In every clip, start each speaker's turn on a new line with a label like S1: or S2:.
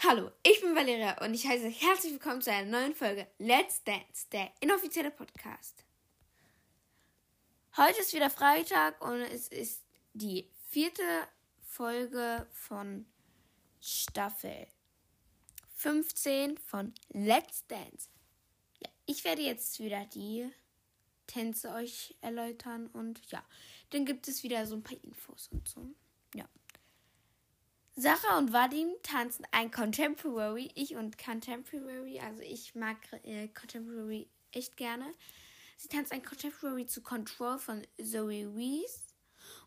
S1: Hallo, ich bin Valeria und ich heiße herzlich willkommen zu einer neuen Folge Let's Dance, der inoffizielle Podcast. Heute ist wieder Freitag und es ist die vierte Folge von Staffel 15 von Let's Dance. Ja, ich werde jetzt wieder die Tänze euch erläutern und ja, dann gibt es wieder so ein paar Infos und so. Ja. Sarah und Vadim tanzen ein Contemporary. Ich und Contemporary, also ich mag äh, Contemporary echt gerne. Sie tanzt ein Contemporary zu Control von Zoe Wees.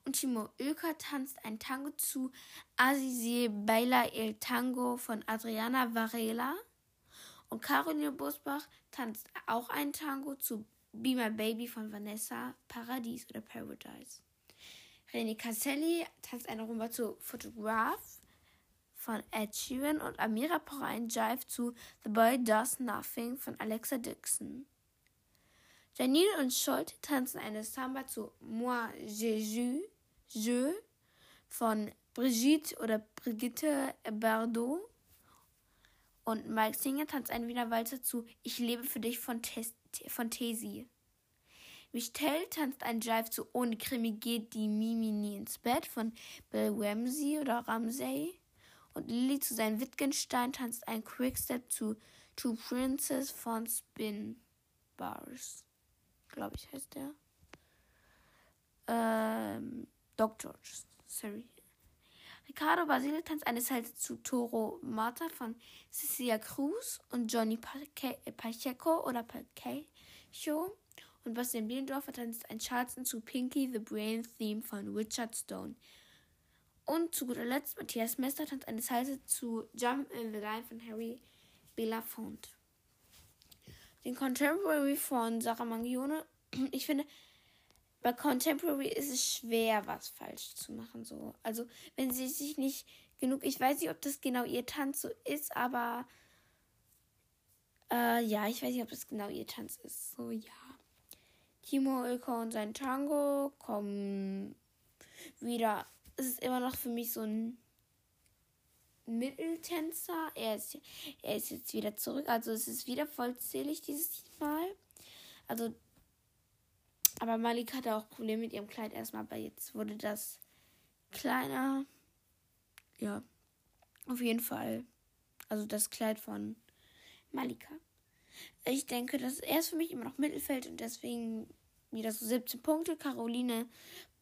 S1: Und Timo Oelker tanzt ein Tango zu Azizie Baila El Tango von Adriana Varela. Und Caroline Bosbach tanzt auch ein Tango zu Be My Baby von Vanessa Paradies oder Paradise. René Casselli tanzt eine Rumba zu Photograph von Ed Sheeran und Amira braucht einen Jive zu The Boy Does Nothing von Alexa Dixon. Janine und Scholt tanzen eine Samba zu Moi Jésus, Je von Brigitte oder Brigitte Bardot. Und Mike Singer tanzt einen Wiener Walzer zu Ich lebe für dich von, Tes von Tesi. Michelle tanzt ein Jive zu Ohne Krimi geht die Mimi nie ins Bett von Bill Ramsey oder Ramsey. Und Lily zu seinem Wittgenstein tanzt ein Quickstep zu Two Princess von Spin Bars. Glaube ich, heißt der. Ähm, Doc George. Sorry. Ricardo Basile tanzt eine Salsa zu Toro Marta von Cecilia Cruz und Johnny Pacheco oder Pacheco. Und Bastian Bielendorfer tanzt ein Charleston zu Pinky the Brain Theme von Richard Stone. Und zu guter Letzt Matthias Mester tanzt eine Salsa zu Jump in the Line von Harry Belafonte. Den Contemporary von Sarah Mangione. Ich finde, bei Contemporary ist es schwer, was falsch zu machen. So. Also, wenn sie sich nicht genug. Ich weiß nicht, ob das genau ihr Tanz so ist, aber. Äh, ja, ich weiß nicht, ob das genau ihr Tanz ist. So, ja. Timo Ilko und sein Tango kommen wieder es ist immer noch für mich so ein Mitteltänzer. Er ist, er ist jetzt wieder zurück. Also es ist wieder vollzählig dieses Mal. Also, aber Malik hatte auch Probleme mit ihrem Kleid erstmal, aber jetzt wurde das kleiner. Ja, auf jeden Fall. Also das Kleid von Malika. Ich denke, dass er ist für mich immer noch Mittelfeld und deswegen wieder so 17 Punkte. Caroline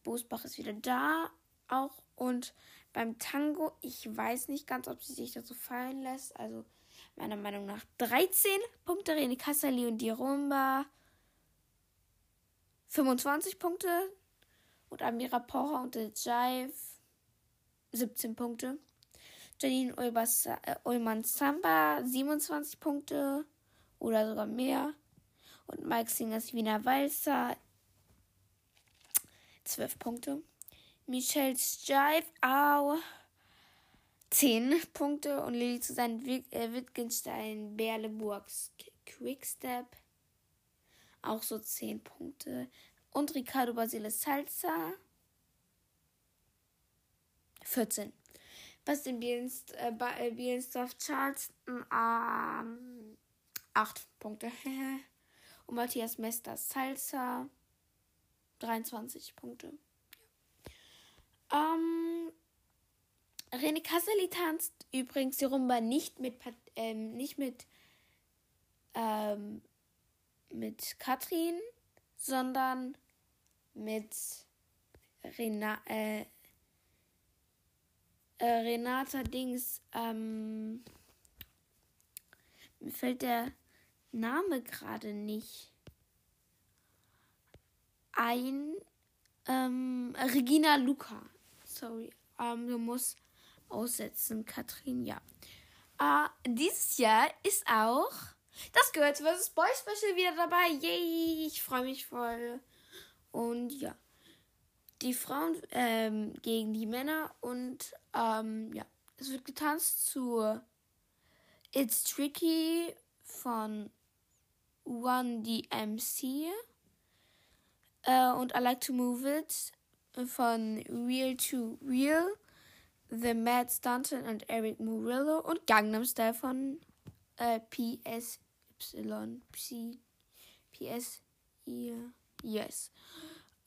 S1: Bosbach ist wieder da auch. Und beim Tango, ich weiß nicht ganz, ob sie sich so fallen lässt. Also meiner Meinung nach 13 Punkte. Rene Kassali und die Rumba 25 Punkte. Und Amira Pocher und der Jive 17 Punkte. Janine äh, Ullmann Samba 27 Punkte oder sogar mehr. Und Mike Singers Wiener Walzer 12 Punkte. Michelle Jive auch 10 Punkte und Lilly zu seinen äh, Wittgenstein Berleburgs Quickstep auch so 10 Punkte. Und Ricardo Basile Salsa 14. Was den Bielst, äh, äh Bielensdorf Charleston ähm, 8 Punkte. und Matthias Mester Salsa 23 Punkte. Ähm, René Kasseli tanzt übrigens die Rumba nicht mit, ähm, nicht mit, ähm, mit Katrin, sondern mit Rena, äh, äh, Renata Dings. Ähm, mir fällt der Name gerade nicht ein. Ähm, Regina Luca sorry. Ähm, du musst aussetzen, Katrin, ja. Äh, dieses Jahr ist auch das gehört vs. Boy Special wieder dabei. Yay, ich freue mich voll. Und ja, die Frauen ähm, gegen die Männer und ähm, ja, es wird getanzt zu It's Tricky von One DMC äh, und I Like to Move It von Real to Real The Mad Stunton und Eric Murillo und Gangnam Style von äh, PSY. P. Yes.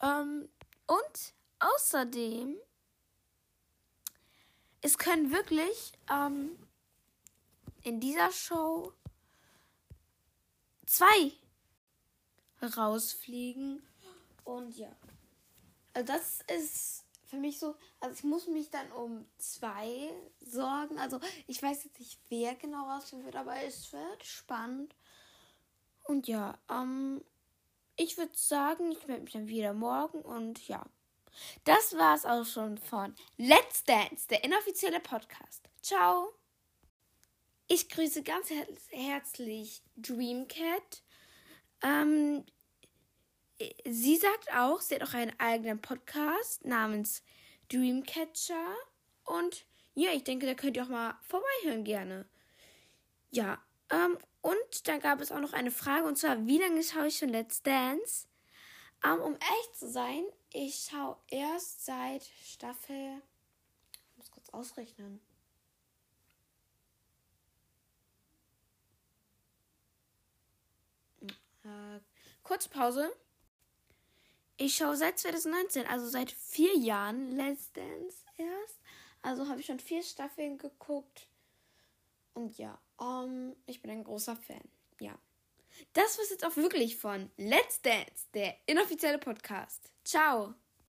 S1: Ähm, und außerdem, es können wirklich ähm, in dieser Show zwei rausfliegen. Und ja. Also das ist für mich so, also ich muss mich dann um zwei sorgen. Also ich weiß jetzt nicht, wer genau rausfliegen wird, aber es wird spannend. Und ja, ähm, ich würde sagen, ich melde mich dann wieder morgen und ja. Das war es auch schon von Let's Dance, der inoffizielle Podcast. Ciao! Ich grüße ganz her herzlich Dreamcat. Ähm, sie sagt auch, sie hat auch einen eigenen Podcast namens Dreamcatcher. Und ja, ich denke, da könnt ihr auch mal vorbeihören gerne. Ja, ähm, und dann gab es auch noch eine Frage, und zwar, wie lange schaue ich schon Let's Dance? Ähm, um echt zu sein, ich schaue erst seit Staffel. Ich muss kurz ausrechnen. Äh, kurze Pause. Ich schaue seit 2019, also seit vier Jahren Let's Dance erst. Also habe ich schon vier Staffeln geguckt. Und ja, um, ich bin ein großer Fan. Ja. Das war jetzt auch wirklich von Let's Dance, der inoffizielle Podcast. Ciao.